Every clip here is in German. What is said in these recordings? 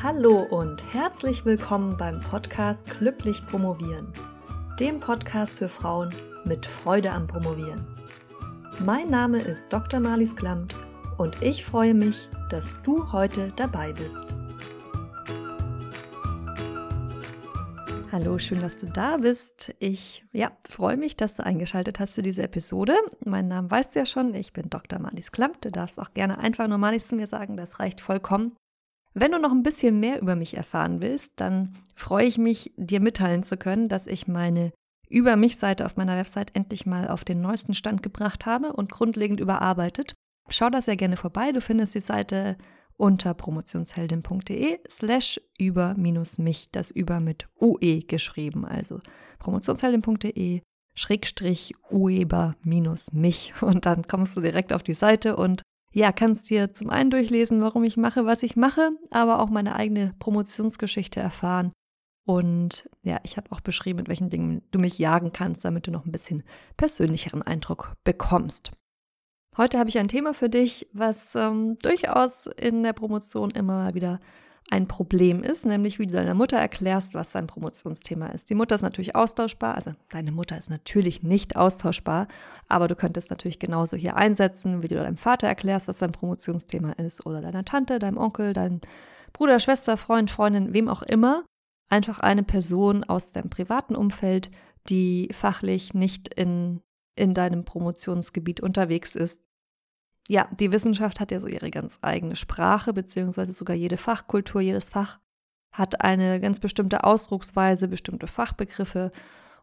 Hallo und herzlich willkommen beim Podcast Glücklich Promovieren, dem Podcast für Frauen mit Freude am Promovieren. Mein Name ist Dr. Marlies Klamt und ich freue mich, dass du heute dabei bist. Hallo, schön, dass du da bist. Ich ja, freue mich, dass du eingeschaltet hast für diese Episode. Mein Name weißt du ja schon, ich bin Dr. Marlies Klamt. Du darfst auch gerne einfach nur Marlies zu mir sagen, das reicht vollkommen. Wenn du noch ein bisschen mehr über mich erfahren willst, dann freue ich mich, dir mitteilen zu können, dass ich meine Über mich-Seite auf meiner Website endlich mal auf den neuesten Stand gebracht habe und grundlegend überarbeitet. Schau da sehr gerne vorbei. Du findest die Seite unter promotionsheldin.de slash über minus mich, das über mit UE geschrieben, also promotionsheldin.de schrägstrich ueber minus mich und dann kommst du direkt auf die Seite und ja, kannst dir zum einen durchlesen, warum ich mache, was ich mache, aber auch meine eigene Promotionsgeschichte erfahren. Und ja, ich habe auch beschrieben, mit welchen Dingen du mich jagen kannst, damit du noch ein bisschen persönlicheren Eindruck bekommst. Heute habe ich ein Thema für dich, was ähm, durchaus in der Promotion immer wieder ein Problem ist, nämlich wie du deiner Mutter erklärst, was dein Promotionsthema ist. Die Mutter ist natürlich austauschbar, also deine Mutter ist natürlich nicht austauschbar, aber du könntest natürlich genauso hier einsetzen, wie du deinem Vater erklärst, was dein Promotionsthema ist, oder deiner Tante, deinem Onkel, deinem Bruder, Schwester, Freund, Freundin, wem auch immer. Einfach eine Person aus deinem privaten Umfeld, die fachlich nicht in, in deinem Promotionsgebiet unterwegs ist ja, die Wissenschaft hat ja so ihre ganz eigene Sprache, beziehungsweise sogar jede Fachkultur, jedes Fach hat eine ganz bestimmte Ausdrucksweise, bestimmte Fachbegriffe.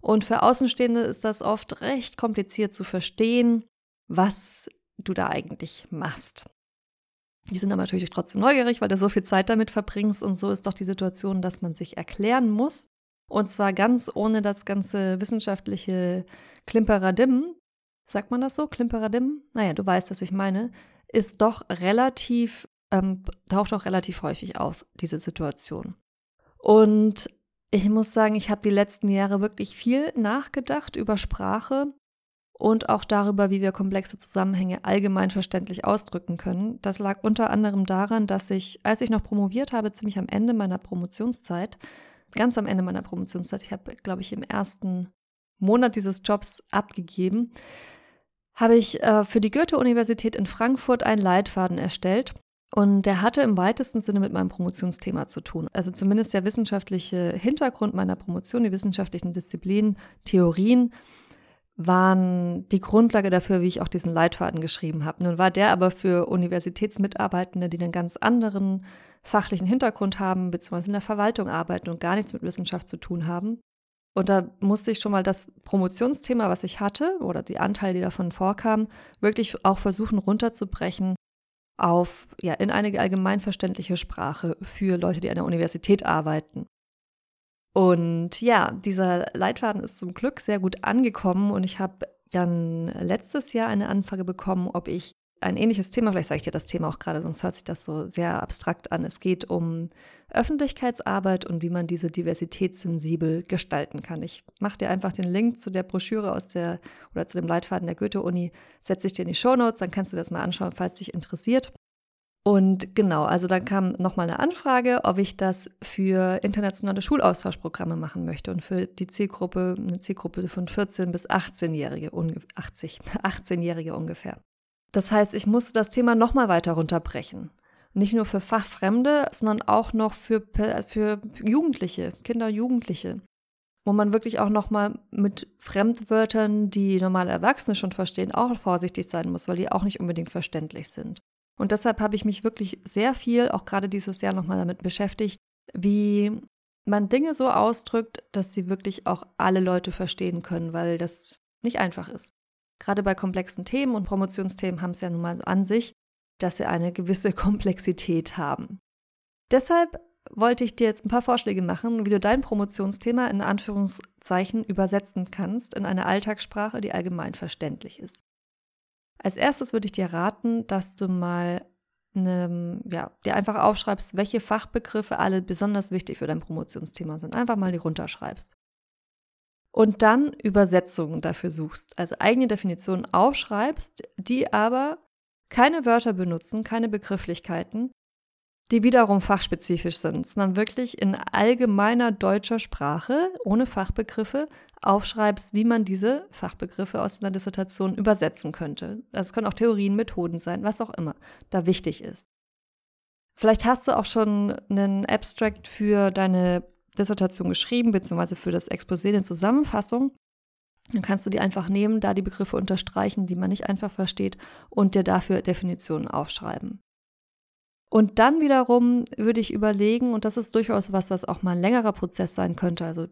Und für Außenstehende ist das oft recht kompliziert zu verstehen, was du da eigentlich machst. Die sind aber natürlich trotzdem neugierig, weil du so viel Zeit damit verbringst. Und so ist doch die Situation, dass man sich erklären muss. Und zwar ganz ohne das ganze wissenschaftliche Klimperadim, sagt man das so, Klimperadim? Naja, du weißt, was ich meine, ist doch relativ, ähm, taucht auch relativ häufig auf, diese Situation. Und ich muss sagen, ich habe die letzten Jahre wirklich viel nachgedacht über Sprache und auch darüber, wie wir komplexe Zusammenhänge allgemein verständlich ausdrücken können. Das lag unter anderem daran, dass ich, als ich noch promoviert habe, ziemlich am Ende meiner Promotionszeit, ganz am Ende meiner Promotionszeit, ich habe, glaube ich, im ersten Monat dieses Jobs abgegeben, habe ich äh, für die Goethe-Universität in Frankfurt einen Leitfaden erstellt. Und der hatte im weitesten Sinne mit meinem Promotionsthema zu tun. Also zumindest der wissenschaftliche Hintergrund meiner Promotion, die wissenschaftlichen Disziplinen, Theorien waren die Grundlage dafür, wie ich auch diesen Leitfaden geschrieben habe. Nun war der aber für Universitätsmitarbeitende, die einen ganz anderen fachlichen Hintergrund haben, beziehungsweise in der Verwaltung arbeiten und gar nichts mit Wissenschaft zu tun haben, und da musste ich schon mal das Promotionsthema, was ich hatte, oder die Anteile, die davon vorkamen, wirklich auch versuchen runterzubrechen auf, ja, in eine allgemeinverständliche Sprache für Leute, die an der Universität arbeiten. Und ja, dieser Leitfaden ist zum Glück sehr gut angekommen und ich habe dann letztes Jahr eine Anfrage bekommen, ob ich ein ähnliches Thema, vielleicht sage ich dir das Thema auch gerade, sonst hört sich das so sehr abstrakt an. Es geht um Öffentlichkeitsarbeit und wie man diese diversitätssensibel gestalten kann. Ich mache dir einfach den Link zu der Broschüre aus der oder zu dem Leitfaden der Goethe-Uni, setze ich dir in die Shownotes, dann kannst du das mal anschauen, falls dich interessiert. Und genau, also dann kam nochmal eine Anfrage, ob ich das für internationale Schulaustauschprogramme machen möchte und für die Zielgruppe, eine Zielgruppe von 14 bis 18-Jährige, 80, 18-Jährige ungefähr. Das heißt, ich musste das Thema nochmal weiter runterbrechen. Nicht nur für Fachfremde, sondern auch noch für, für Jugendliche, Kinder, Jugendliche. Wo man wirklich auch nochmal mit Fremdwörtern, die normale Erwachsene schon verstehen, auch vorsichtig sein muss, weil die auch nicht unbedingt verständlich sind. Und deshalb habe ich mich wirklich sehr viel, auch gerade dieses Jahr nochmal damit beschäftigt, wie man Dinge so ausdrückt, dass sie wirklich auch alle Leute verstehen können, weil das nicht einfach ist. Gerade bei komplexen Themen und Promotionsthemen haben es ja nun mal an sich, dass sie eine gewisse Komplexität haben. Deshalb wollte ich dir jetzt ein paar Vorschläge machen, wie du dein Promotionsthema in Anführungszeichen übersetzen kannst in eine Alltagssprache, die allgemein verständlich ist. Als erstes würde ich dir raten, dass du mal eine, ja, dir einfach aufschreibst, welche Fachbegriffe alle besonders wichtig für dein Promotionsthema sind. Einfach mal die runterschreibst und dann Übersetzungen dafür suchst, also eigene Definitionen aufschreibst, die aber keine Wörter benutzen, keine Begrifflichkeiten, die wiederum fachspezifisch sind, sondern wirklich in allgemeiner deutscher Sprache, ohne Fachbegriffe, aufschreibst, wie man diese Fachbegriffe aus einer Dissertation übersetzen könnte. Also es können auch Theorien, Methoden sein, was auch immer da wichtig ist. Vielleicht hast du auch schon einen Abstract für deine Dissertation geschrieben, beziehungsweise für das Exposé eine Zusammenfassung. Dann kannst du die einfach nehmen, da die Begriffe unterstreichen, die man nicht einfach versteht, und dir dafür Definitionen aufschreiben. Und dann wiederum würde ich überlegen, und das ist durchaus was, was auch mal ein längerer Prozess sein könnte, also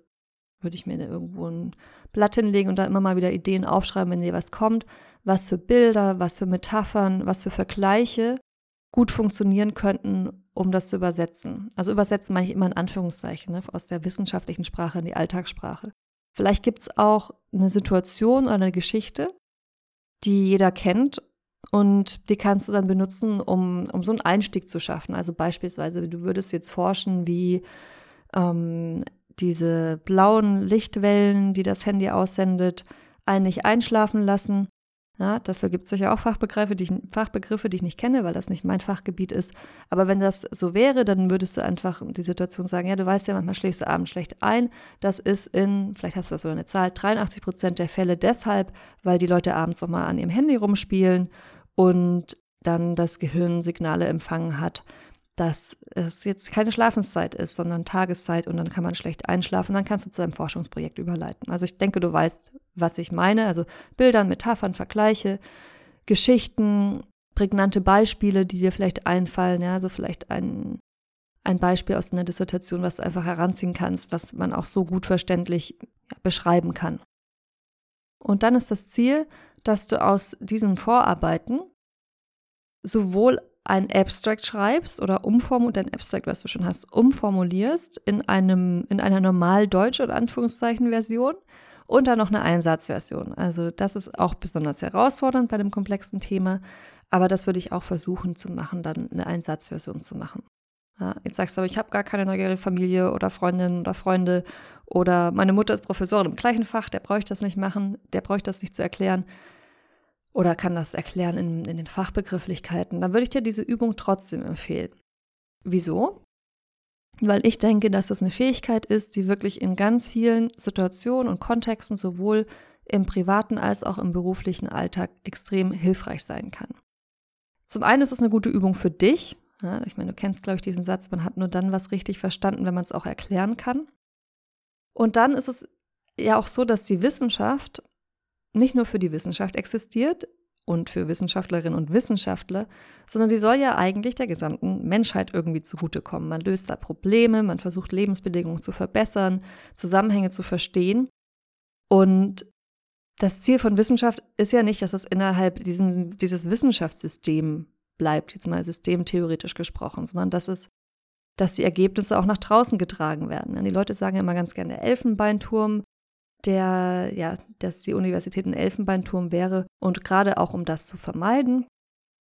würde ich mir irgendwo ein Blatt hinlegen und da immer mal wieder Ideen aufschreiben, wenn dir was kommt, was für Bilder, was für Metaphern, was für Vergleiche gut funktionieren könnten, um das zu übersetzen. Also übersetzen meine ich immer in Anführungszeichen, ne, aus der wissenschaftlichen Sprache in die Alltagssprache. Vielleicht gibt es auch eine Situation oder eine Geschichte, die jeder kennt und die kannst du dann benutzen, um, um so einen Einstieg zu schaffen. Also beispielsweise, du würdest jetzt forschen, wie ähm, diese blauen Lichtwellen, die das Handy aussendet, einen nicht einschlafen lassen. Ja, dafür gibt es sicher auch Fachbegriffe die, ich, Fachbegriffe, die ich nicht kenne, weil das nicht mein Fachgebiet ist. Aber wenn das so wäre, dann würdest du einfach die Situation sagen, ja, du weißt ja, manchmal schläfst du abends schlecht ein. Das ist in, vielleicht hast du das so eine Zahl, 83 Prozent der Fälle deshalb, weil die Leute abends nochmal an ihrem Handy rumspielen und dann das Gehirn Signale empfangen hat, dass es jetzt keine Schlafenszeit ist, sondern Tageszeit und dann kann man schlecht einschlafen. Dann kannst du zu einem Forschungsprojekt überleiten. Also ich denke, du weißt, was ich meine. Also Bildern, Metaphern, Vergleiche, Geschichten, prägnante Beispiele, die dir vielleicht einfallen. Ja, also vielleicht ein, ein Beispiel aus einer Dissertation, was du einfach heranziehen kannst, was man auch so gut verständlich beschreiben kann. Und dann ist das Ziel, dass du aus diesen Vorarbeiten sowohl ein Abstract schreibst oder umformulierst, dein Abstract, was du schon hast, umformulierst in einem, in einer normal deutschen Anführungszeichen Version und dann noch eine Einsatzversion. Also das ist auch besonders herausfordernd bei dem komplexen Thema, aber das würde ich auch versuchen zu machen, dann eine Einsatzversion zu machen. Ja, jetzt sagst du aber, ich habe gar keine neugierige Familie oder Freundin oder Freunde oder meine Mutter ist Professorin im gleichen Fach, der brauche ich das nicht machen, der brauche ich das nicht zu erklären oder kann das erklären in, in den Fachbegrifflichkeiten, dann würde ich dir diese Übung trotzdem empfehlen. Wieso? Weil ich denke, dass das eine Fähigkeit ist, die wirklich in ganz vielen Situationen und Kontexten sowohl im privaten als auch im beruflichen Alltag extrem hilfreich sein kann. Zum einen ist es eine gute Übung für dich. Ja, ich meine, du kennst, glaube ich, diesen Satz, man hat nur dann was richtig verstanden, wenn man es auch erklären kann. Und dann ist es ja auch so, dass die Wissenschaft nicht nur für die Wissenschaft existiert und für Wissenschaftlerinnen und Wissenschaftler, sondern sie soll ja eigentlich der gesamten Menschheit irgendwie zugutekommen. Man löst da Probleme, man versucht Lebensbedingungen zu verbessern, Zusammenhänge zu verstehen. Und das Ziel von Wissenschaft ist ja nicht, dass es innerhalb diesen, dieses Wissenschaftssystem bleibt, jetzt mal systemtheoretisch gesprochen, sondern dass es dass die Ergebnisse auch nach draußen getragen werden. Die Leute sagen ja immer ganz gerne Elfenbeinturm, der, ja, dass die Universität ein Elfenbeinturm wäre. Und gerade auch um das zu vermeiden,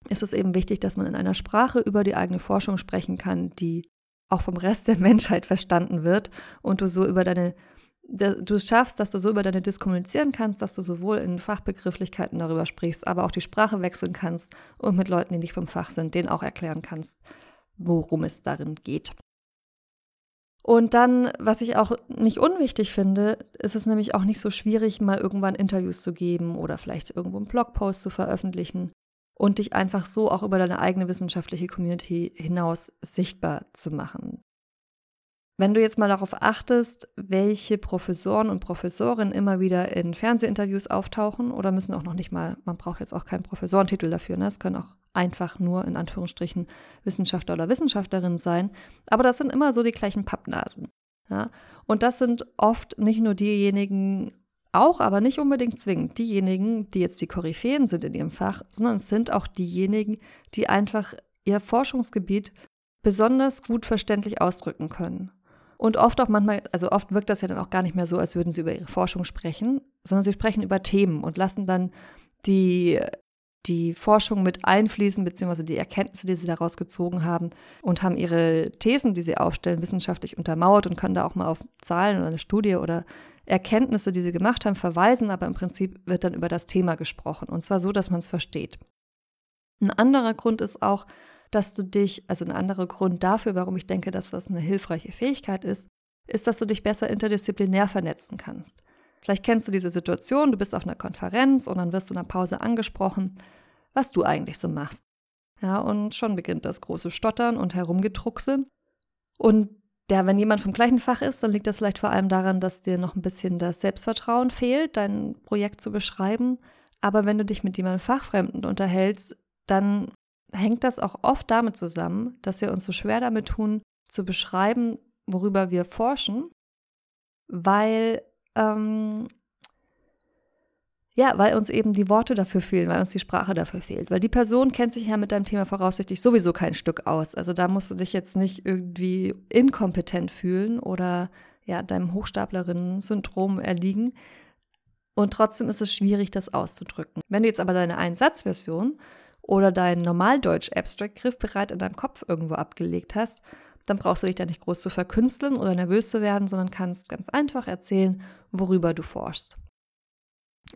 ist es eben wichtig, dass man in einer Sprache über die eigene Forschung sprechen kann, die auch vom Rest der Menschheit verstanden wird und du so über deine du schaffst, dass du so über deine Disk kommunizieren kannst, dass du sowohl in Fachbegrifflichkeiten darüber sprichst, aber auch die Sprache wechseln kannst und mit Leuten, die nicht vom Fach sind, denen auch erklären kannst, worum es darin geht. Und dann, was ich auch nicht unwichtig finde, ist es nämlich auch nicht so schwierig, mal irgendwann Interviews zu geben oder vielleicht irgendwo einen Blogpost zu veröffentlichen und dich einfach so auch über deine eigene wissenschaftliche Community hinaus sichtbar zu machen. Wenn du jetzt mal darauf achtest, welche Professoren und Professorinnen immer wieder in Fernsehinterviews auftauchen oder müssen auch noch nicht mal, man braucht jetzt auch keinen Professorentitel dafür, ne? es können auch einfach nur in Anführungsstrichen Wissenschaftler oder Wissenschaftlerinnen sein, aber das sind immer so die gleichen Pappnasen. Ja? Und das sind oft nicht nur diejenigen, auch, aber nicht unbedingt zwingend diejenigen, die jetzt die Koryphäen sind in ihrem Fach, sondern es sind auch diejenigen, die einfach ihr Forschungsgebiet besonders gut verständlich ausdrücken können. Und oft auch manchmal, also oft wirkt das ja dann auch gar nicht mehr so, als würden sie über ihre Forschung sprechen, sondern sie sprechen über Themen und lassen dann die, die Forschung mit einfließen, beziehungsweise die Erkenntnisse, die sie daraus gezogen haben und haben ihre Thesen, die sie aufstellen, wissenschaftlich untermauert und können da auch mal auf Zahlen oder eine Studie oder Erkenntnisse, die sie gemacht haben, verweisen, aber im Prinzip wird dann über das Thema gesprochen und zwar so, dass man es versteht. Ein anderer Grund ist auch, dass du dich, also ein anderer Grund dafür, warum ich denke, dass das eine hilfreiche Fähigkeit ist, ist, dass du dich besser interdisziplinär vernetzen kannst. Vielleicht kennst du diese Situation, du bist auf einer Konferenz und dann wirst du in einer Pause angesprochen, was du eigentlich so machst. Ja, und schon beginnt das große Stottern und Herumgedruckse. Und ja, wenn jemand vom gleichen Fach ist, dann liegt das vielleicht vor allem daran, dass dir noch ein bisschen das Selbstvertrauen fehlt, dein Projekt zu beschreiben. Aber wenn du dich mit jemandem Fachfremden unterhältst, dann hängt das auch oft damit zusammen, dass wir uns so schwer damit tun, zu beschreiben, worüber wir forschen, weil ähm, ja, weil uns eben die Worte dafür fehlen, weil uns die Sprache dafür fehlt. Weil die Person kennt sich ja mit deinem Thema voraussichtlich sowieso kein Stück aus. Also da musst du dich jetzt nicht irgendwie inkompetent fühlen oder ja, deinem Hochstaplerinnen-Syndrom erliegen. Und trotzdem ist es schwierig, das auszudrücken. Wenn du jetzt aber deine Einsatzversion oder dein Normaldeutsch-Abstract griffbereit in deinem Kopf irgendwo abgelegt hast, dann brauchst du dich da nicht groß zu verkünsteln oder nervös zu werden, sondern kannst ganz einfach erzählen, worüber du forschst.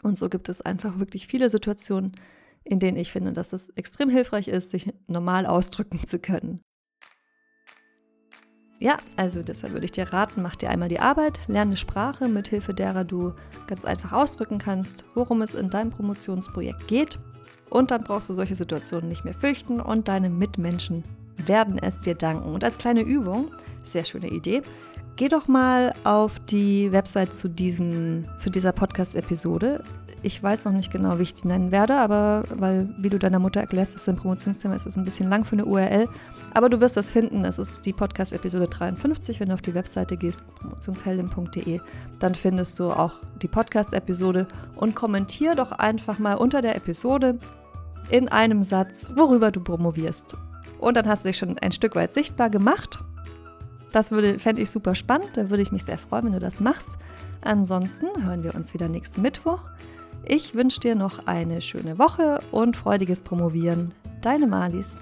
Und so gibt es einfach wirklich viele Situationen, in denen ich finde, dass es extrem hilfreich ist, sich normal ausdrücken zu können. Ja, also deshalb würde ich dir raten, mach dir einmal die Arbeit, lerne eine Sprache, mit Hilfe derer du ganz einfach ausdrücken kannst, worum es in deinem Promotionsprojekt geht. Und dann brauchst du solche Situationen nicht mehr fürchten und deine Mitmenschen werden es dir danken. Und als kleine Übung, sehr schöne Idee, Geh doch mal auf die Website zu, diesem, zu dieser Podcast-Episode. Ich weiß noch nicht genau, wie ich die nennen werde, aber weil, wie du deiner Mutter erklärst, was dein Promotionsthema ist, ist ein bisschen lang für eine URL. Aber du wirst das finden. Es ist die Podcast-Episode 53. Wenn du auf die Webseite gehst, promotionsheldin.de, dann findest du auch die Podcast-Episode und kommentier doch einfach mal unter der Episode in einem Satz, worüber du promovierst. Und dann hast du dich schon ein Stück weit sichtbar gemacht das fände ich super spannend. Da würde ich mich sehr freuen, wenn du das machst. Ansonsten hören wir uns wieder nächsten Mittwoch. Ich wünsche dir noch eine schöne Woche und freudiges Promovieren. Deine Malis.